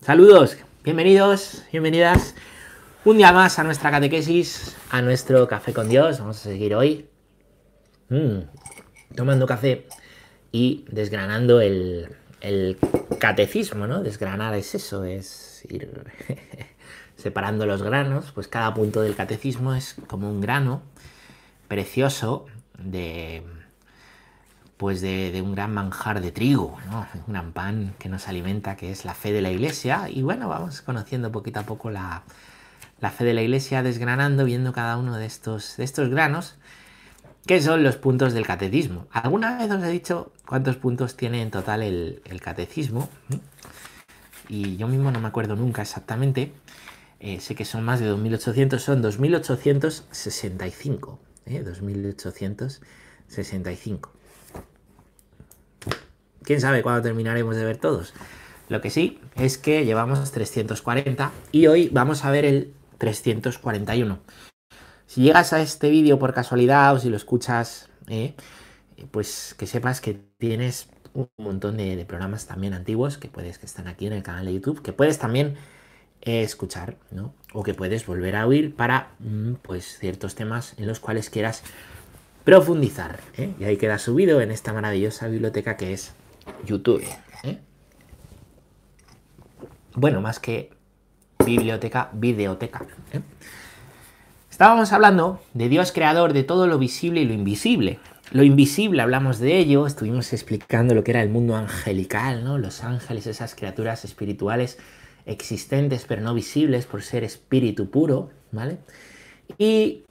Saludos, bienvenidos, bienvenidas un día más a nuestra catequesis, a nuestro café con Dios. Vamos a seguir hoy mm, tomando café y desgranando el, el catecismo, ¿no? Desgranar es eso, es ir separando los granos, pues cada punto del catecismo es como un grano precioso de pues de, un gran manjar de trigo, un gran pan que nos alimenta, que es la fe de la iglesia. Y bueno, vamos conociendo poquito a poco la, fe de la iglesia, desgranando, viendo cada uno de estos, de estos granos, que son los puntos del catecismo. ¿Alguna vez os he dicho cuántos puntos tiene en total el, catecismo? Y yo mismo no me acuerdo nunca exactamente. Eh, sé que son más de 2.800, son 2.865. ¿eh? 2.865. ¿Quién sabe cuándo terminaremos de ver todos? Lo que sí es que llevamos 340 y hoy vamos a ver el 341. Si llegas a este vídeo por casualidad o si lo escuchas, eh, pues que sepas que tienes un montón de, programas también antiguos que puedes que están aquí en el canal de YouTube, que puedes también eh, escuchar, ¿no? O que puedes volver a oír para mm, pues ciertos temas en los cuales quieras profundizar. ¿eh? Y ahí queda subido en esta maravillosa biblioteca que es YouTube. ¿eh? Bueno, más que biblioteca, videoteca. ¿eh? Estábamos hablando de Dios creador de todo lo visible y lo invisible. Lo invisible, hablamos de ello, estuvimos explicando lo que era el mundo angelical, ¿no? Los ángeles, esas criaturas espirituales existentes pero no visibles por ser espíritu puro, ¿vale? Y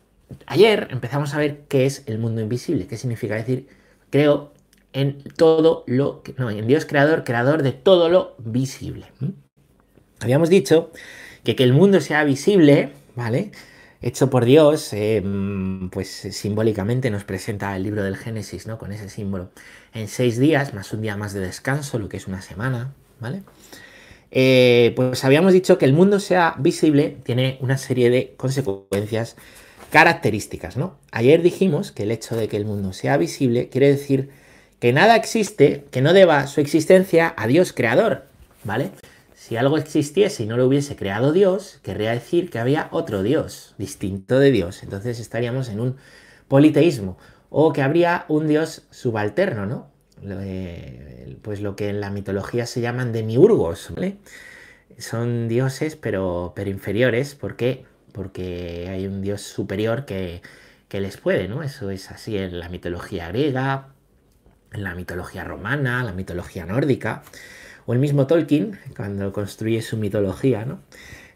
ayer empezamos a ver qué es el mundo invisible, qué significa decir, creo en todo lo, no, en Dios creador, creador de todo lo visible. Habíamos dicho que que el mundo sea visible, ¿vale? Hecho por Dios, eh, pues simbólicamente nos presenta el libro del Génesis, ¿no? Con ese símbolo. En seis días, más un día más de descanso, lo que es una semana, ¿vale? Eh, pues habíamos dicho que el mundo sea visible tiene una serie de consecuencias características, ¿no? Ayer dijimos que el hecho de que el mundo sea visible quiere decir que nada existe que no deba su existencia a Dios creador, ¿vale? Si algo existiese y no lo hubiese creado Dios, querría decir que había otro Dios, distinto de Dios. Entonces estaríamos en un politeísmo. O que habría un Dios subalterno, ¿no? Pues lo que en la mitología se llaman demiurgos, ¿vale? Son dioses, pero, pero inferiores. ¿Por qué? Porque hay un Dios superior que, que les puede, ¿no? Eso es así en la mitología griega, la mitología romana, la mitología nórdica, o el mismo Tolkien, cuando construye su mitología, ¿no?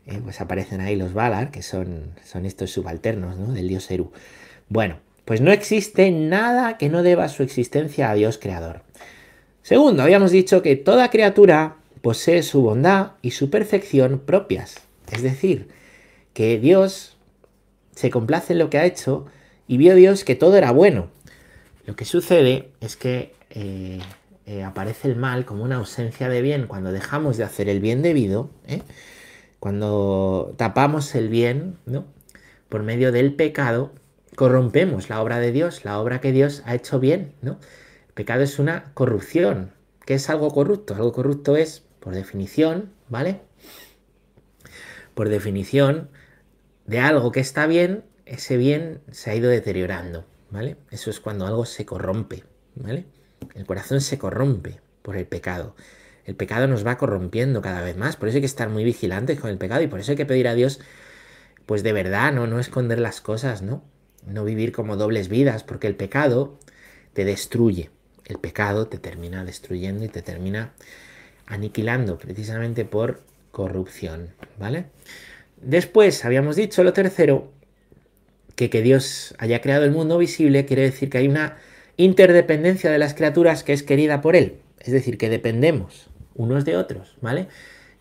Eh, pues aparecen ahí los Valar, que son, son estos subalternos ¿no? del dios Eru. Bueno, pues no existe nada que no deba su existencia a Dios creador. Segundo, habíamos dicho que toda criatura posee su bondad y su perfección propias. Es decir, que Dios se complace en lo que ha hecho y vio Dios que todo era bueno. Lo que sucede es que eh, eh, aparece el mal como una ausencia de bien cuando dejamos de hacer el bien debido, ¿eh? cuando tapamos el bien ¿no? por medio del pecado, corrompemos la obra de Dios, la obra que Dios ha hecho bien. ¿no? El pecado es una corrupción. ¿Qué es algo corrupto? Algo corrupto es, por definición, ¿vale? Por definición, de algo que está bien, ese bien se ha ido deteriorando. ¿Vale? Eso es cuando algo se corrompe, ¿vale? El corazón se corrompe por el pecado. El pecado nos va corrompiendo cada vez más, por eso hay que estar muy vigilantes con el pecado y por eso hay que pedir a Dios, pues de verdad, no, no esconder las cosas, ¿no? No vivir como dobles vidas, porque el pecado te destruye. El pecado te termina destruyendo y te termina aniquilando precisamente por corrupción, ¿vale? Después habíamos dicho lo tercero, que Dios haya creado el mundo visible quiere decir que hay una interdependencia de las criaturas que es querida por Él. Es decir, que dependemos unos de otros, ¿vale?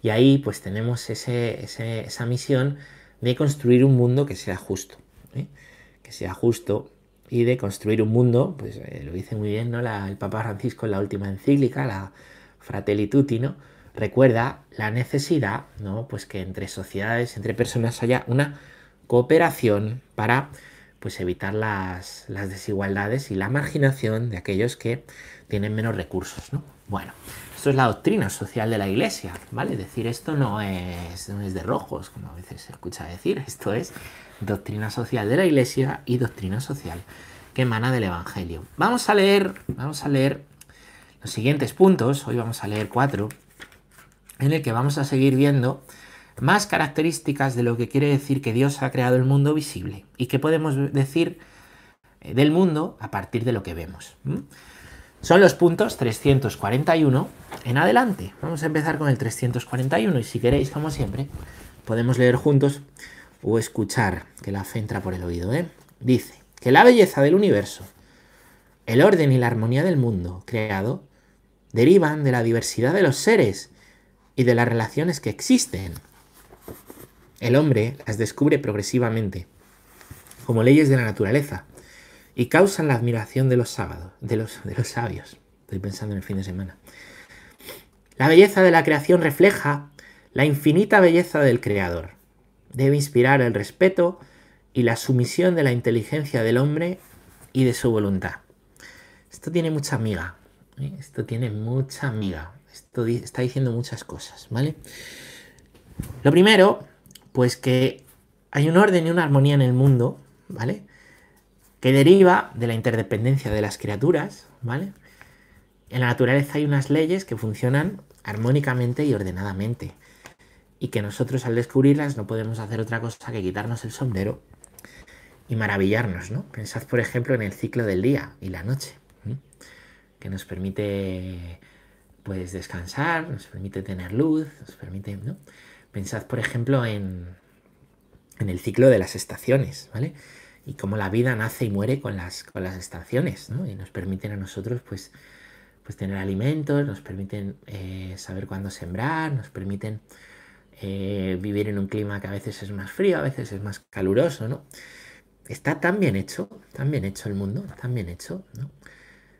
Y ahí pues tenemos esa misión de construir un mundo que sea justo, ¿eh? que sea justo y de construir un mundo, pues eh, lo dice muy bien ¿no? el Papa Francisco en la última encíclica, la Fratelli Tutti, ¿no? Recuerda la necesidad, ¿no? Pues que entre sociedades, entre personas haya una cooperación para pues, evitar las, desigualdades y la marginación de aquellos que tienen menos recursos. ¿no? Bueno, Esto es la doctrina social de la iglesia, ¿vale? Decir esto no es, no es de rojos, como a veces se escucha decir. Esto es doctrina social de la iglesia y doctrina social que emana del evangelio. Vamos a leer, vamos a leer los siguientes puntos. Hoy vamos a leer cuatro, en el que vamos a seguir viendo más características de lo que quiere decir que Dios ha creado el mundo visible y que podemos decir eh, del mundo a partir de lo que vemos. Son los puntos 341 en adelante. Vamos a empezar con el 341 y si queréis, como siempre, podemos leer juntos o escuchar, que la fe entra por el oído. ¿eh? Dice que la belleza del universo, el orden y la armonía del mundo creado derivan de la diversidad de los seres y de las relaciones que existen. El hombre las descubre progresivamente como leyes de la naturaleza y causan la admiración de los sábados, de los, de los sabios. Estoy pensando en el fin de semana. La belleza de la creación refleja la infinita belleza del Creador. Debe inspirar el respeto y la sumisión de la inteligencia del hombre y de su voluntad. Esto tiene mucha amiga. ¿eh? Esto tiene mucha amiga. Esto está diciendo muchas cosas, ¿vale? Lo primero, pues que hay un orden y una armonía en el mundo, ¿vale? que deriva de la interdependencia de las criaturas, ¿vale? En la naturaleza hay unas leyes que funcionan armónicamente y ordenadamente, y que nosotros al descubrirlas no podemos hacer otra cosa que quitarnos el sombrero y maravillarnos, ¿no? Pensad, por ejemplo, en el ciclo del día y la noche, que nos permite, pues, descansar, nos permite tener luz, nos permite, ¿no? Pensad, por ejemplo, en, en el ciclo de las estaciones, ¿vale? y cómo la vida nace y muere con las, con las estaciones, ¿no? Y nos permiten a nosotros, pues, pues tener alimentos, nos permiten eh, saber cuándo sembrar, nos permiten eh, vivir en un clima que a veces es más frío, a veces es más caluroso, ¿no? Está tan bien hecho, tan bien hecho el mundo, tan bien hecho, ¿no?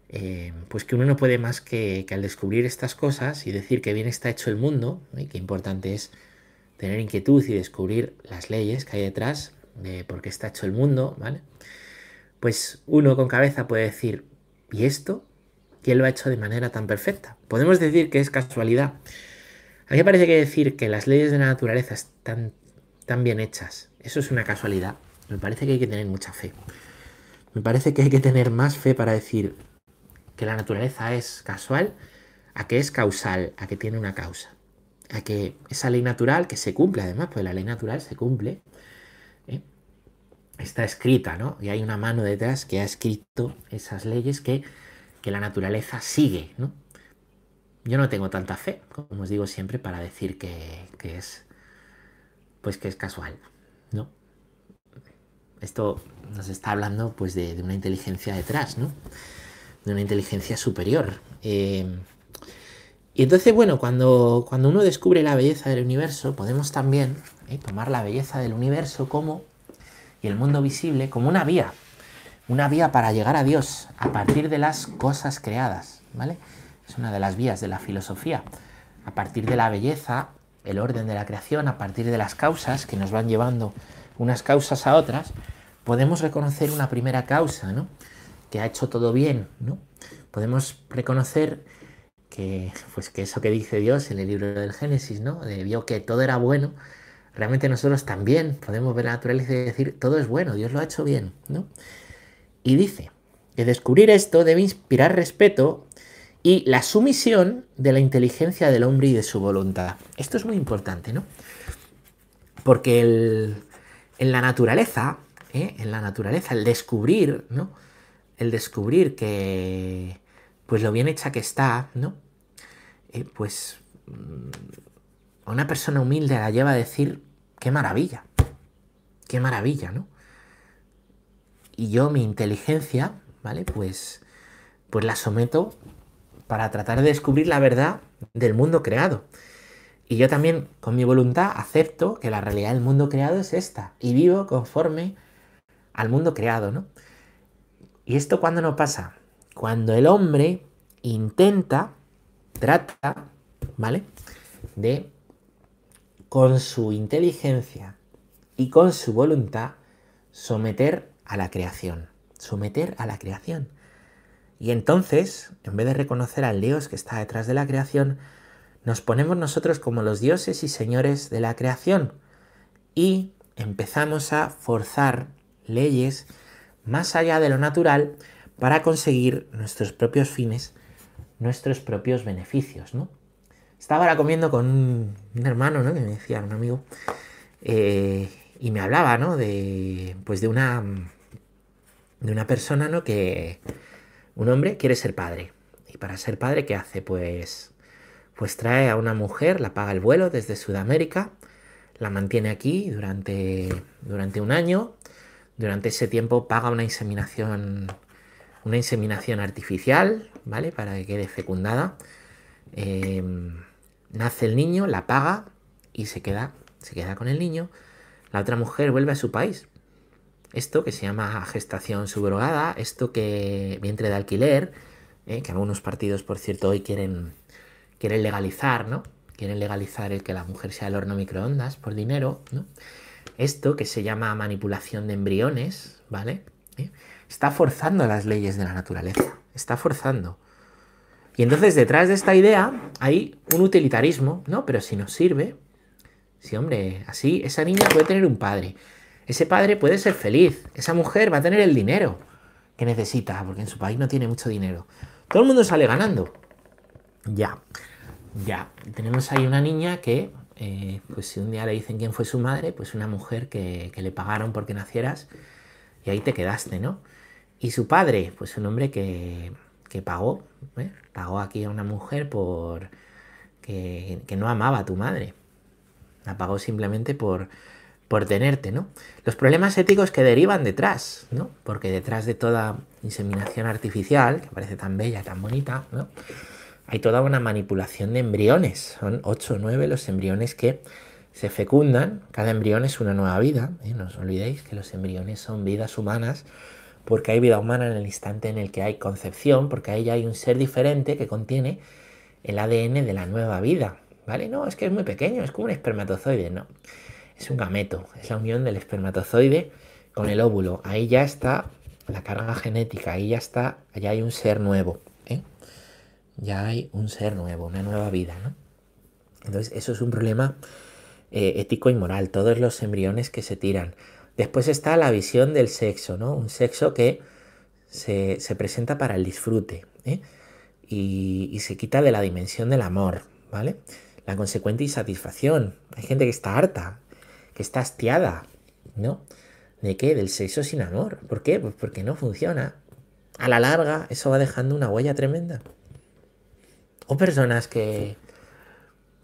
Eh, pues que uno no puede más que, que, al descubrir estas cosas y decir que bien está hecho el mundo, y que importante es tener inquietud y descubrir las leyes que hay detrás, de por qué está hecho el mundo, ¿vale? Pues uno con cabeza puede decir, ¿y esto? ¿Quién lo ha hecho de manera tan perfecta? Podemos decir que es casualidad. A mí me parece que decir que las leyes de la naturaleza están tan bien hechas, eso es una casualidad. Me parece que hay que tener mucha fe. Me parece que hay que tener más fe para decir que la naturaleza es casual, a que es causal, a que tiene una causa. A que esa ley natural, que se cumple además, pues la ley natural se cumple, está escrita, ¿no? Y hay una mano detrás que ha escrito esas leyes que, la naturaleza sigue, ¿no? Yo no tengo tanta fe, como os digo siempre, para decir que, es pues que es casual, ¿no? Esto nos está hablando pues de, una inteligencia detrás, ¿no? De una inteligencia superior. Eh, y entonces, bueno, cuando, cuando uno descubre la belleza del universo, podemos también ¿eh? tomar la belleza del universo como y el mundo visible como una vía, una vía para llegar a Dios a partir de las cosas creadas, ¿vale? Es una de las vías de la filosofía, a partir de la belleza, el orden de la creación, a partir de las causas que nos van llevando unas causas a otras, podemos reconocer una primera causa, ¿no? Que ha hecho todo bien, ¿no? Podemos reconocer que, pues que eso que dice Dios en el libro del Génesis, ¿no? De, vio que todo era bueno realmente nosotros también podemos ver la naturaleza y decir, todo es bueno, Dios lo ha hecho bien, ¿no? Y dice que descubrir esto debe inspirar respeto y la sumisión de la inteligencia del hombre y de su voluntad. Esto es muy importante, ¿no? Porque en la naturaleza, ¿eh? en la naturaleza, el descubrir, ¿no? El descubrir que, pues lo bien hecha que está, ¿no? Eh, pues mm, una persona humilde la lleva a decir, qué maravilla, qué maravilla, ¿no? Y yo mi inteligencia, ¿vale? Pues, pues la someto para tratar de descubrir la verdad del mundo creado. Y yo también, con mi voluntad, acepto que la realidad del mundo creado es esta. Y vivo conforme al mundo creado, ¿no? ¿Y esto cuándo no pasa? Cuando el hombre intenta, trata, ¿vale? De con su inteligencia y con su voluntad someter a la creación, someter a la creación. Y entonces, en vez de reconocer al Dios que está detrás de la creación, nos ponemos nosotros como los dioses y señores de la creación y empezamos a forzar leyes más allá de lo natural para conseguir nuestros propios fines, nuestros propios beneficios, ¿no? Estaba ahora comiendo con un, hermano, ¿no? Que me decía, un amigo, eh, y me hablaba, ¿no? De, pues de una, de una persona, ¿no? Que un hombre quiere ser padre. Y para ser padre, ¿qué hace? Pues, pues trae a una mujer, la paga el vuelo desde Sudamérica, la mantiene aquí durante, durante un año, durante ese tiempo paga una inseminación, una inseminación artificial, ¿vale? Para que quede fecundada. Em, nace el niño, la paga y se queda, se queda con el niño. La otra mujer vuelve a su país. Esto que se llama gestación subrogada, esto que vientre de alquiler, ¿eh? que algunos partidos, por cierto, hoy quieren, quieren legalizar, ¿no? Quieren legalizar el que la mujer sea el horno microondas por dinero, ¿no? Esto que se llama manipulación de embriones, ¿vale? ¿Eh? Está forzando las leyes de la naturaleza, está forzando. Y entonces detrás de esta idea hay un utilitarismo, ¿no? Pero si nos sirve, si hombre, así esa niña puede tener un padre, ese padre puede ser feliz, esa mujer va a tener el dinero que necesita, porque en su país no tiene mucho dinero. Todo el mundo sale ganando. Ya, ya, tenemos ahí una niña que eh, pues si un día le dicen quién fue su madre, pues una mujer que, le pagaron porque nacieras y ahí te quedaste, ¿no? Y su padre, pues un hombre que, pagó, ¿eh? pagó aquí a una mujer por que, no amaba a tu madre. La pagó simplemente por, por tenerte, ¿no? Los problemas éticos que derivan detrás, ¿no? Porque detrás de toda inseminación artificial, que parece tan bella, tan bonita, ¿no? hay toda una manipulación de embriones. Son 8 o 9 los embriones que se fecundan. Cada embrión es una nueva vida. ¿eh? No os olvidéis que los embriones son vidas humanas porque hay vida humana en el instante en el que hay concepción, porque ahí ya hay un ser diferente que contiene el ADN de la nueva vida. ¿Vale? No, es que es muy pequeño, es como un espermatozoide. No, es un gameto. Es la unión del espermatozoide con el óvulo. Ahí ya está la carga genética, ahí ya está, allá hay un ser nuevo ya hay un ser nuevo, una nueva vida, ¿no? Entonces, eso es un problema eh, ético y moral, todos los embriones que se tiran. Después está la visión del sexo, ¿no? Un sexo que se, presenta para el disfrute ¿eh? y, se quita de la dimensión del amor, ¿vale? La consecuente insatisfacción. Hay gente que está harta, que está hastiada, ¿no? ¿De qué? Del sexo sin amor. ¿Por qué? Pues porque no funciona. A la larga, eso va dejando una huella tremenda. O personas que.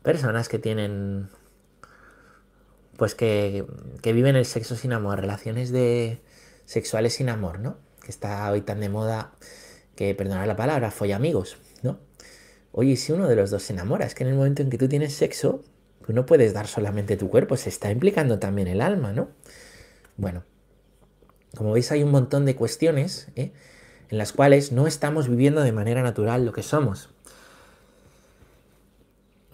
Personas que tienen. Pues que, que viven el sexo sin amor, relaciones de sexuales sin amor, ¿no? Que está hoy tan de moda que, perdonad la palabra, amigos, ¿no? Oye, si uno de los dos se enamora, es que en el momento en que tú tienes sexo, tú no puedes dar solamente tu cuerpo, se está implicando también el alma, ¿no? Bueno, como veis hay un montón de cuestiones ¿eh? en las cuales no estamos viviendo de manera natural lo que somos.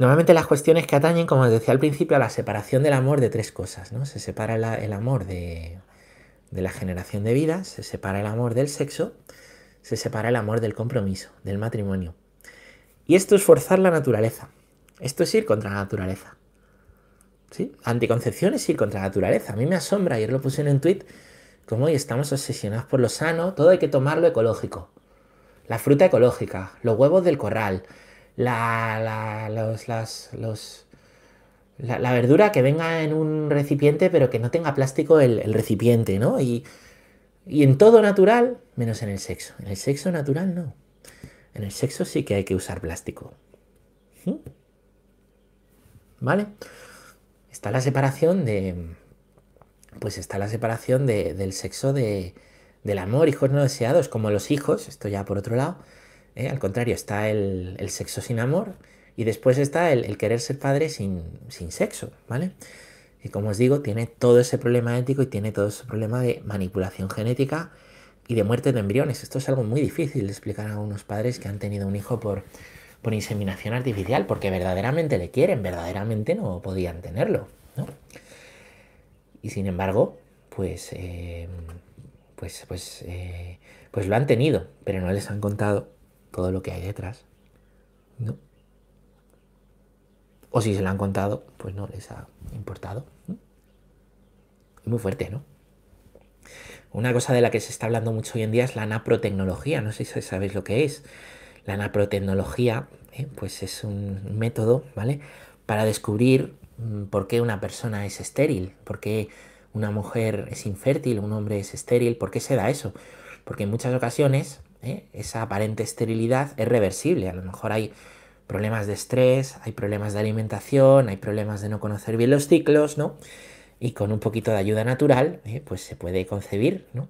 Normalmente las cuestiones que atañen, como os decía al principio, a la separación del amor de tres cosas, ¿no? Se separa el amor de, la generación de vida, se separa el amor del sexo, se separa el amor del compromiso, del matrimonio. Y esto es forzar la naturaleza. Esto es ir contra la naturaleza. ¿Sí? Anticoncepción es ir contra la naturaleza. A mí me asombra, ayer lo puse en un tweet, como hoy estamos obsesionados por lo sano, todo hay que tomarlo ecológico. La fruta ecológica, los huevos del corral, la, la, los, las, los, la, verdura que venga en un recipiente, pero que no tenga plástico el, recipiente, ¿no? Y, y, en todo natural, menos en el sexo. En el sexo natural no. En el sexo sí que hay que usar plástico. ¿Mm? ¿Vale? Está la separación de. Pues está la separación de, del sexo de, del amor, hijos no deseados, como los hijos, esto ya por otro lado ¿eh? Al contrario, está el, sexo sin amor y después está el, querer ser padre sin, sexo, ¿vale? Y como os digo, tiene todo ese problema ético y tiene todo ese problema de manipulación genética y de muerte de embriones. Esto es algo muy difícil de explicar a unos padres que han tenido un hijo por, por inseminación artificial, porque verdaderamente le quieren, verdaderamente no podían tenerlo, ¿no? Y sin embargo, pues, eh, pues, pues eh, Pues lo han tenido, pero no les han contado todo lo que hay detrás. ¿No? O si se lo han contado, pues no les ha importado. Muy fuerte, ¿no? Una cosa de la que se está hablando mucho hoy en día es la naprotecnología. No sé si sabéis lo que es. La naprotecnología, ¿eh? pues es un método, ¿vale? Para descubrir mm, por qué una persona es estéril, por qué una mujer es infértil, un hombre es estéril, ¿por qué se da eso? Porque en muchas ocasiones ¿eh? esa aparente esterilidad es reversible. A lo mejor hay problemas de estrés, hay problemas de alimentación, hay problemas de no conocer bien los ciclos, ¿no? Y con un poquito de ayuda natural, ¿eh? pues se puede concebir, ¿no?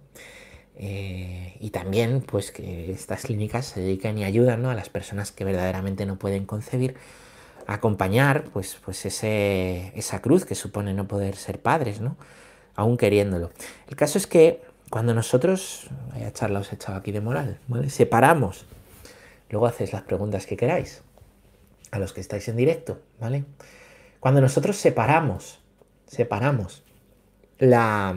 Eh, y también, pues que estas clínicas se dedican y ayudan, ¿no? A las personas que verdaderamente no pueden concebir, a acompañar, pues, pues ese, esa cruz que supone no poder ser padres, ¿no? Aún queriéndolo. El caso es que cuando nosotros, vaya charla os he echado aquí de moral, ¿vale? Separamos, luego hacéis las preguntas que queráis a los que estáis en directo, ¿vale? Cuando nosotros separamos, separamos la,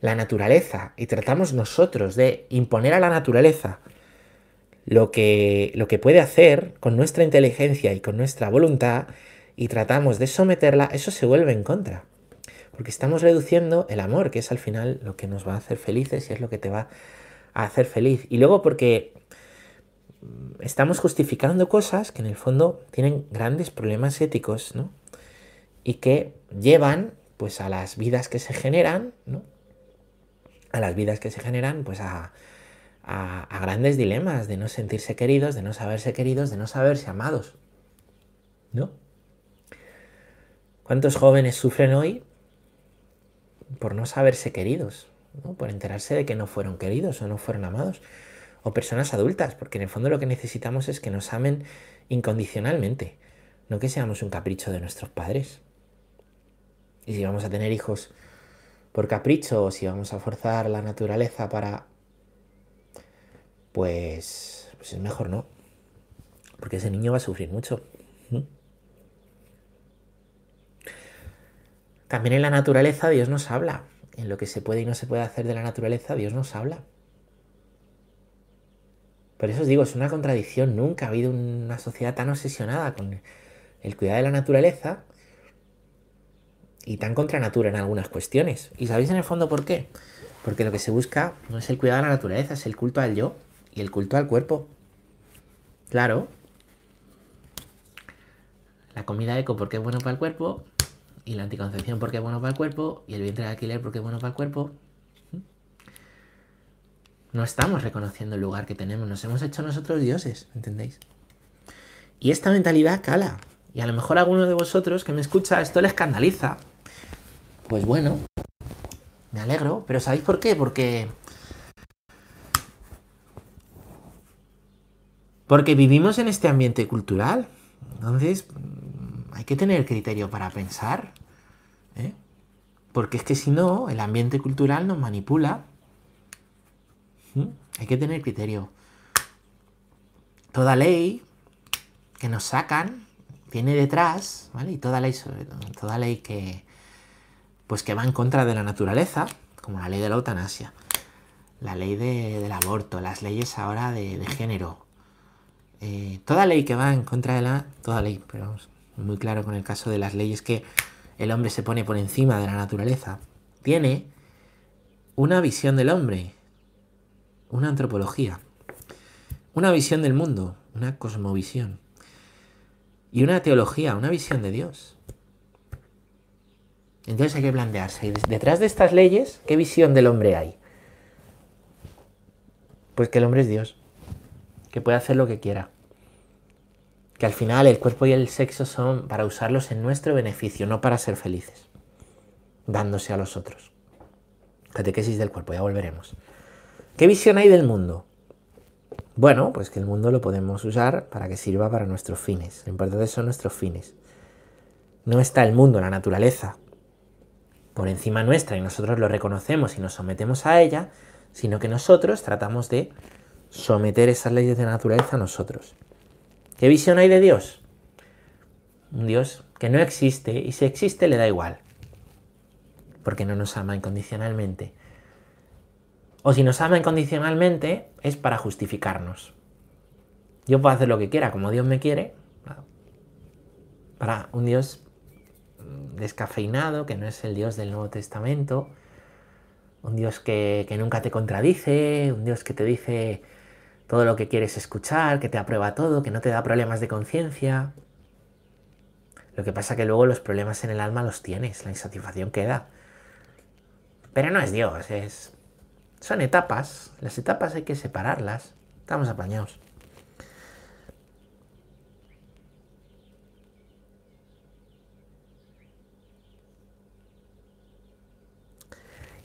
la naturaleza y tratamos nosotros de imponer a la naturaleza lo que, lo que puede hacer con nuestra inteligencia y con nuestra voluntad y tratamos de someterla, eso se vuelve en contra. Porque estamos reduciendo el amor, que es al final lo que nos va a hacer felices y es lo que te va a hacer feliz. Y luego porque estamos justificando cosas que en el fondo tienen grandes problemas éticos, ¿no? Y que llevan, pues, a las vidas que se generan, ¿no? A las vidas que se generan, pues, a, a, grandes dilemas de no sentirse queridos, de no saberse queridos, de no saberse amados, ¿no? ¿Cuántos jóvenes sufren hoy por no saberse queridos, ¿no? por enterarse de que no fueron queridos o no fueron amados? o personas adultas, porque en el fondo lo que necesitamos es que nos amen incondicionalmente, no que seamos un capricho de nuestros padres. Y si vamos a tener hijos por capricho o si vamos a forzar la naturaleza para... Pues, pues es mejor no, porque ese niño va a sufrir mucho. También en la naturaleza Dios nos habla. En lo que se puede y no se puede hacer de la naturaleza, Dios nos habla. Por eso os digo, es una contradicción. Nunca ha habido una sociedad tan obsesionada con el cuidado de la naturaleza y tan contra natura en algunas cuestiones. ¿Y sabéis en el fondo por qué? Porque lo que se busca no es el cuidado de la naturaleza, es el culto al yo y el culto al cuerpo. Claro. La comida eco porque es bueno para el cuerpo, y la anticoncepción porque es bueno para el cuerpo, y el vientre de alquiler porque es bueno para el cuerpo. No estamos reconociendo el lugar que tenemos, nos hemos hecho nosotros dioses, ¿entendéis? Y esta mentalidad cala. Y a lo mejor a alguno de vosotros que me escucha esto le escandaliza. Pues bueno, me alegro, pero ¿sabéis por qué? Porque... Porque vivimos en este ambiente cultural. Entonces, hay que tener criterio para pensar. ¿eh? Porque es que si no, el ambiente cultural nos manipula hay que tener criterio. Toda ley que nos sacan tiene detrás, ¿vale? Y toda ley, toda ley que, pues que va en contra de la naturaleza, como la ley de la eutanasia, la ley del aborto, las leyes ahora de, género, eh, toda ley que va en contra de la... Toda ley, pero vamos, muy claro con el caso de las leyes que el hombre se pone por encima de la naturaleza, tiene una visión del hombre una antropología, una visión del mundo, una cosmovisión y una teología, una visión de Dios. Entonces hay que plantearse, detrás de estas leyes, ¿qué visión del hombre hay? Pues que el hombre es Dios, que puede hacer lo que quiera. Que al final el cuerpo y el sexo son para usarlos en nuestro beneficio, no para ser felices, dándose a los otros. Catequesis del cuerpo, ya volveremos. ¿Qué visión hay del mundo? Bueno, pues que el mundo lo podemos usar para que sirva para nuestros fines. Lo importante son nuestros fines. No está el mundo, la naturaleza, por encima nuestra y nosotros lo reconocemos y nos sometemos a ella, sino que nosotros tratamos de someter esas leyes de naturaleza a nosotros. ¿Qué visión hay de Dios? Un Dios que no existe y si existe le da igual, porque no nos ama incondicionalmente O si nos ama incondicionalmente, es para justificarnos. Yo puedo hacer lo que quiera, como Dios me quiere. Para un Dios descafeinado, que no es el Dios del Nuevo Testamento, un Dios que, nunca te contradice, un Dios que te dice todo lo que quieres escuchar, que te aprueba todo, que no te da problemas de conciencia. Lo que pasa que luego los problemas en el alma los tienes, la insatisfacción queda. Pero no es Dios, es son etapas, las etapas hay que separarlas, estamos apañados.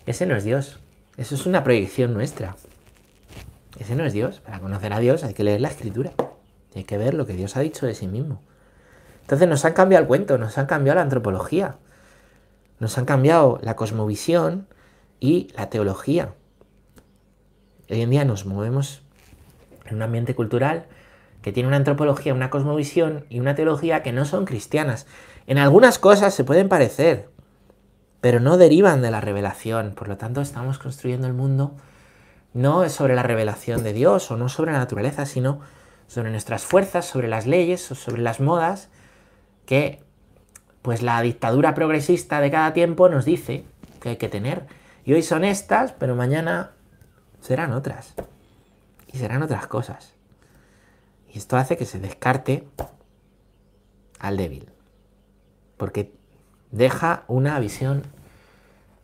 Ese no es Dios, eso es una proyección nuestra. Ese no es Dios. Para conocer a Dios hay que leer la escritura, hay que ver lo que Dios ha dicho de sí mismo. Entonces nos han cambiado el cuento, nos han cambiado la antropología, nos han cambiado la cosmovisión y la teología. Hoy en día nos movemos en un ambiente cultural que tiene una antropología, una cosmovisión y una teología que no son cristianas. En algunas cosas se pueden parecer, pero no derivan de la revelación. Por lo tanto, estamos construyendo el mundo no sobre la revelación de Dios o no sobre la naturaleza, sino sobre nuestras fuerzas, sobre las leyes o sobre las modas que pues la dictadura progresista de cada tiempo nos dice que hay que tener. Y hoy son estas, pero mañana serán otras. Y serán otras cosas. Y esto hace que se descarte al débil. Porque deja una visión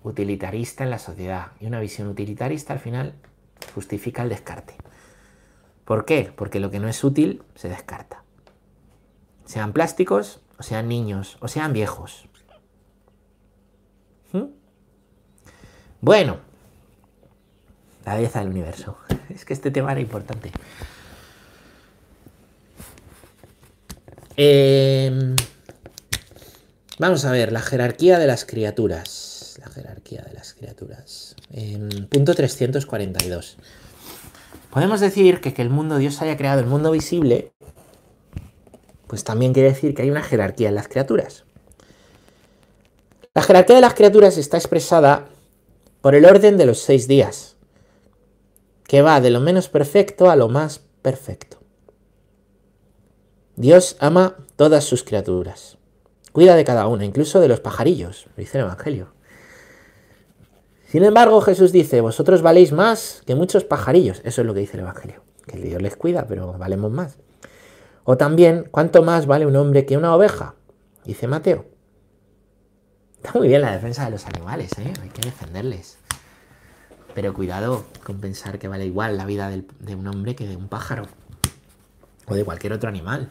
utilitarista en la sociedad. Y una visión utilitarista al final justifica el descarte. ¿Por qué? Porque lo que no es útil se descarta. Sean plásticos, o sean niños, o sean viejos. ¿Mm? Bueno, la belleza del universo. Es que este tema era importante. Em, vamos a ver, la jerarquía de las criaturas. La jerarquía de las criaturas. Em, punto 342. Podemos decir que que el mundo, Dios haya creado el mundo visible, pues también quiere decir que hay una jerarquía en las criaturas. La jerarquía de las criaturas está expresada por el orden de los seis días que va de lo menos perfecto a lo más perfecto. Dios ama todas sus criaturas. Cuida de cada una, incluso de los pajarillos, dice el Evangelio. Sin embargo, Jesús dice, vosotros valéis más que muchos pajarillos. Eso es lo que dice el Evangelio. Que Dios les cuida, pero valemos más. O también, ¿cuánto más vale un hombre que una oveja? Dice Mateo. Está muy bien la defensa de los animales, ¿eh? hay que defenderles. Pero cuidado con pensar que vale igual la vida de un hombre que de un pájaro o de cualquier otro animal.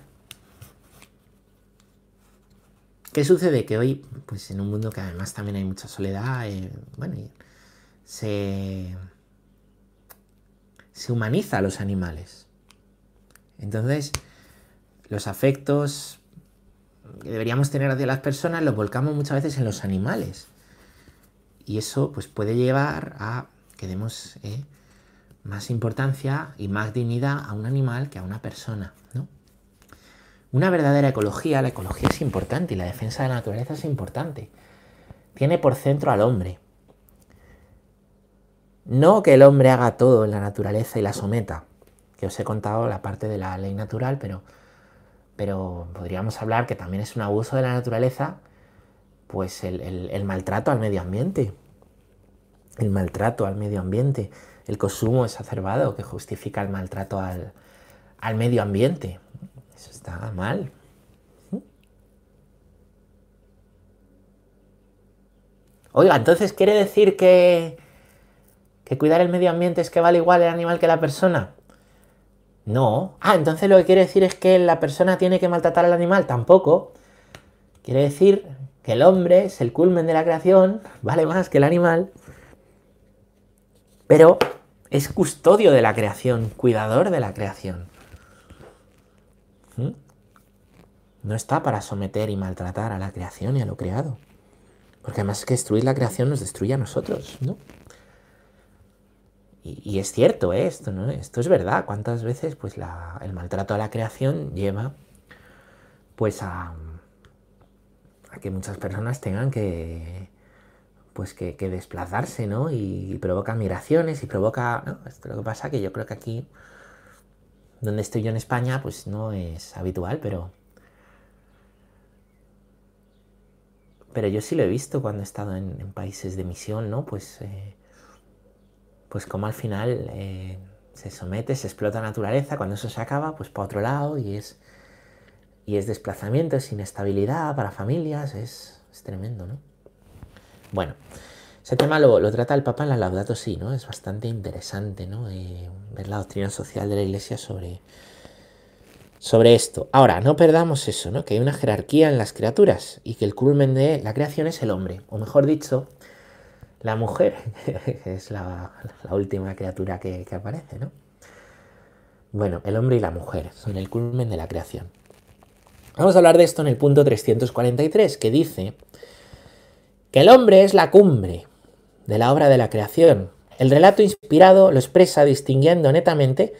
¿Qué sucede? Que hoy, pues en un mundo que además también hay mucha soledad, eh, bueno, se, se humaniza a los animales. Entonces, los afectos que deberíamos tener hacia las personas los volcamos muchas veces en los animales. Y eso pues puede llevar a que demos eh, más importancia y más dignidad a un animal que a una persona. ¿no? Una verdadera ecología, la ecología es importante y la defensa de la naturaleza es importante. Tiene por centro al hombre. No que el hombre haga todo en la naturaleza y la someta, que os he contado la parte de la ley natural, pero, pero podríamos hablar que también es un abuso de la naturaleza, pues el maltrato al medio ambiente el maltrato al medio ambiente, el consumo exacerbado que justifica el maltrato al, medio ambiente. Eso está mal. Oiga, entonces quiere decir que, que cuidar el medio ambiente es que vale igual el animal que la persona. No. Ah, entonces lo que quiere decir es que la persona tiene que maltratar al animal. Tampoco. Quiere decir que el hombre es el culmen de la creación, vale más que el animal pero es custodio de la creación, cuidador de la creación. ¿Mm? No está para someter y maltratar a la creación y a lo creado. Porque además que destruir la creación nos destruye a nosotros, ¿no? Y, es cierto esto, ¿no? Esto es verdad. ¿Cuántas veces pues, el maltrato a la creación lleva pues a, a que muchas personas tengan que pues que, desplazarse, ¿no? Y, provoca migraciones y provoca. Esto lo que pasa que yo creo que aquí, donde estoy yo en España, pues no es habitual, pero... Pero yo sí lo he visto cuando he estado en, países de misión, ¿no? Pues, eh, pues como al final eh, se somete, se explota la naturaleza, cuando eso se acaba, pues para otro lado y es, y es desplazamiento, es inestabilidad para familias, es, es tremendo, ¿no? Bueno, ese tema lo, trata el Papa en la Laudato Si, ¿no? Es bastante interesante, ¿no? Eh, ver la doctrina social de la Iglesia sobre, sobre esto. Ahora, no perdamos eso, ¿no? Que hay una jerarquía en las criaturas y que el culmen de la creación es el hombre, o mejor dicho, la mujer, que es la, última criatura que, aparece, ¿no? Bueno, el hombre y la mujer son el culmen de la creación. Vamos a hablar de esto en el punto 343, que dice que el hombre es la cumbre de la obra de la creación. El relato inspirado lo expresa distinguiendo netamente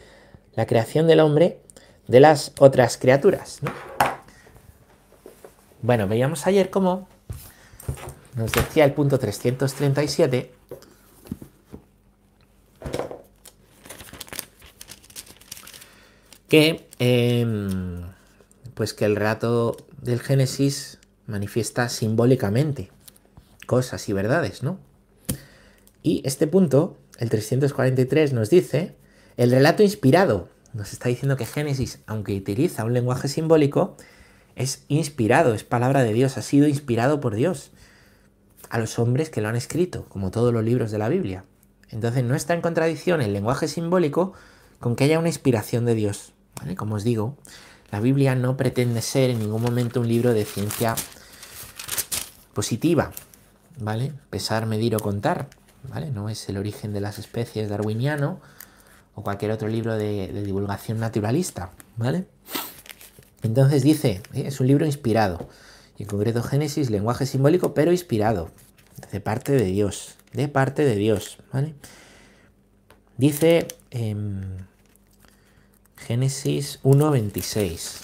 la creación del hombre de las otras criaturas. Bueno, veíamos ayer cómo nos decía el punto 337 que, em, pues que el relato del Génesis manifiesta simbólicamente cosas y verdades, ¿no? Y este punto, el 343, nos dice, el relato inspirado, nos está diciendo que Génesis, aunque utiliza un lenguaje simbólico, es inspirado, es palabra de Dios, ha sido inspirado por Dios a los hombres que lo han escrito, como todos los libros de la Biblia. Entonces no está en contradicción el lenguaje simbólico con que haya una inspiración de Dios. Como os digo, la Biblia no pretende ser en ningún momento un libro de ciencia positiva, ¿vale? Pesar, medir o contar, ¿vale? No es el origen de las especies darwiniano o cualquier otro libro de, divulgación naturalista, ¿vale? Entonces dice, ¿eh? es un libro inspirado, y en concreto Génesis, lenguaje simbólico, pero inspirado, de parte de Dios, de parte de Dios. Dice em, Génesis 1.26.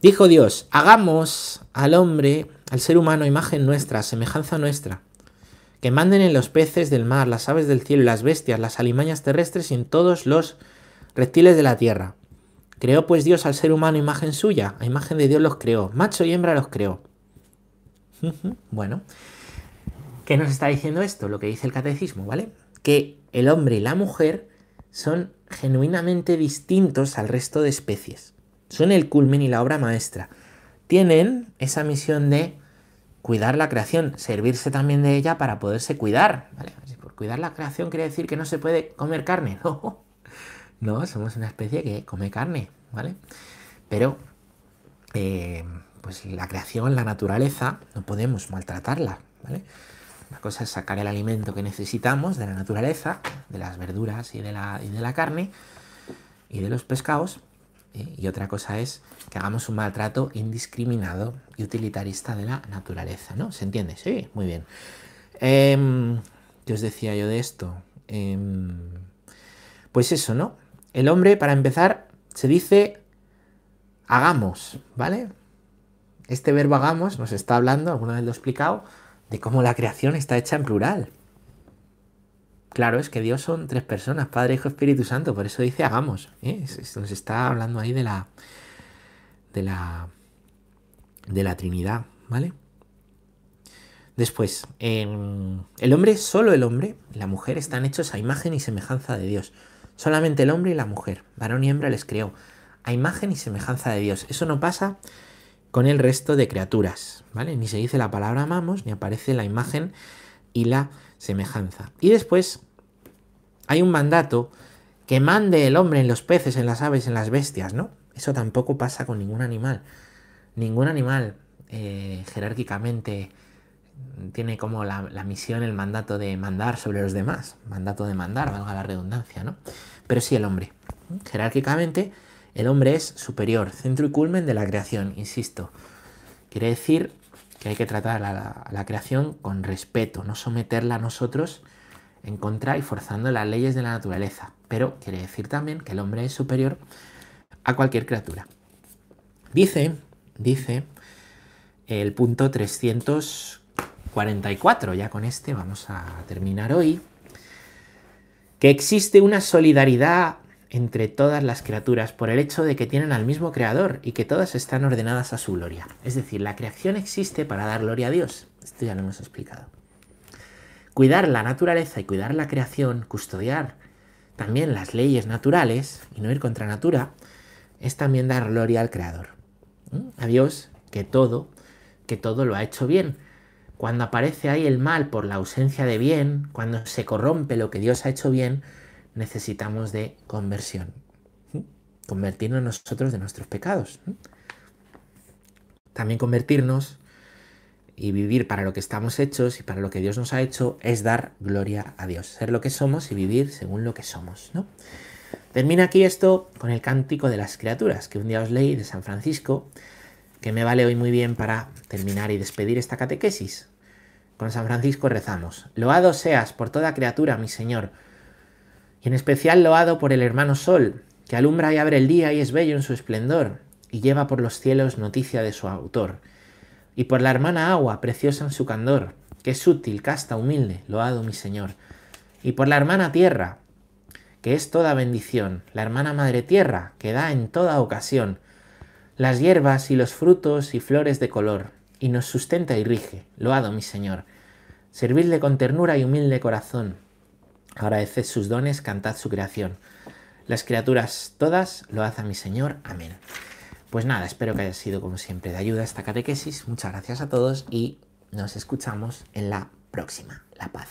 Dijo Dios, hagamos al hombre, al ser humano, imagen nuestra, semejanza nuestra, que manden en los peces del mar, las aves del cielo, las bestias, las alimañas terrestres y en todos los reptiles de la tierra. Creó pues Dios al ser humano imagen suya, a imagen de Dios los creó, macho y hembra los creó. bueno, ¿qué nos está diciendo esto? Lo que dice el catecismo, ¿vale? Que el hombre y la mujer son genuinamente distintos al resto de especies son el culmen y la obra maestra. Tienen esa misión de cuidar la creación, servirse también de ella para poderse cuidar. Por cuidar la creación quiere decir que no se puede comer carne, no. No, somos una especie que come carne, ¿vale? Pero, eh, pues la creación, la naturaleza, no podemos maltratarla, ¿vale? Una cosa es sacar el alimento que necesitamos de la naturaleza, de las verduras y de la, y de la carne y de los pescados, ¿eh? Y otra cosa es que hagamos un maltrato indiscriminado y utilitarista de la naturaleza, ¿no? ¿Se entiende? Sí, muy bien. Em, ¿Qué os decía yo de esto? Em, pues eso, ¿no? El hombre, para empezar, se dice hagamos, ¿vale? Este verbo hagamos nos está hablando, alguna vez lo he explicado, de cómo la creación está hecha en plural. Claro, es que Dios son tres personas, Padre, Hijo, Espíritu Santo, por eso dice hagamos. ¿eh? Nos está hablando ahí de la, de la, de la Trinidad, ¿vale? Después, el hombre, solo el hombre, la mujer están hechos a imagen y semejanza de Dios. Solamente el hombre y la mujer, varón y hembra les creó, a imagen y semejanza de Dios. Eso no pasa con el resto de criaturas, ¿vale? Ni se dice la palabra amamos, ni aparece la imagen y la semejanza. Y después hay un mandato que mande el hombre en los peces, en las aves, en las bestias, ¿no? Eso tampoco pasa con ningún animal. Ningún animal eh, jerárquicamente tiene como la, misión, el mandato de mandar sobre los demás. Mandato de mandar, valga la redundancia, ¿no? Pero sí el hombre. Jerárquicamente, el hombre es superior, centro y culmen de la creación, insisto. Quiere decir que hay que tratar a la, creación con respeto, no someterla a nosotros en contra y forzando las leyes de la naturaleza. Pero quiere decir también que el hombre es superior a cualquier criatura. Dice dice el punto 344, ya con este vamos a terminar hoy, que existe una solidaridad entre todas las criaturas por el hecho de que tienen al mismo creador y que todas están ordenadas a su gloria. Es decir, la creación existe para dar gloria a Dios. Esto ya lo hemos explicado. Cuidar la naturaleza y cuidar la creación, custodiar también las leyes naturales y no ir contra natura, es también dar gloria al creador. A Dios que todo, que todo lo ha hecho bien. Cuando aparece ahí el mal por la ausencia de bien, cuando se corrompe lo que Dios ha hecho bien, necesitamos de conversión. Convertirnos nosotros de nuestros pecados. También convertirnos y vivir para lo que estamos hechos y para lo que Dios nos ha hecho es dar gloria a Dios. Ser lo que somos y vivir según lo que somos. ¿no? Termina aquí esto con el cántico de las criaturas, que un día os leí de San Francisco, que me vale hoy muy bien para terminar y despedir esta catequesis. Con San Francisco rezamos. Loado seas por toda criatura, mi Señor, y en especial loado por el hermano Sol, que alumbra y abre el día y es bello en su esplendor, y lleva por los cielos noticia de su autor, y por la hermana agua, preciosa en su candor, que es útil, casta, humilde, loado mi Señor, y por la hermana tierra, que es toda bendición, la hermana madre tierra, que da en toda ocasión las hierbas y los frutos y flores de color, y nos sustenta y rige, loado mi Señor. Servidle con ternura y humilde corazón, Agradeced sus dones, cantad su creación. Las criaturas todas lo hacen mi Señor. Amén. Pues nada, espero que haya sido como siempre de ayuda esta catequesis. Muchas gracias a todos y nos escuchamos en la próxima. La paz.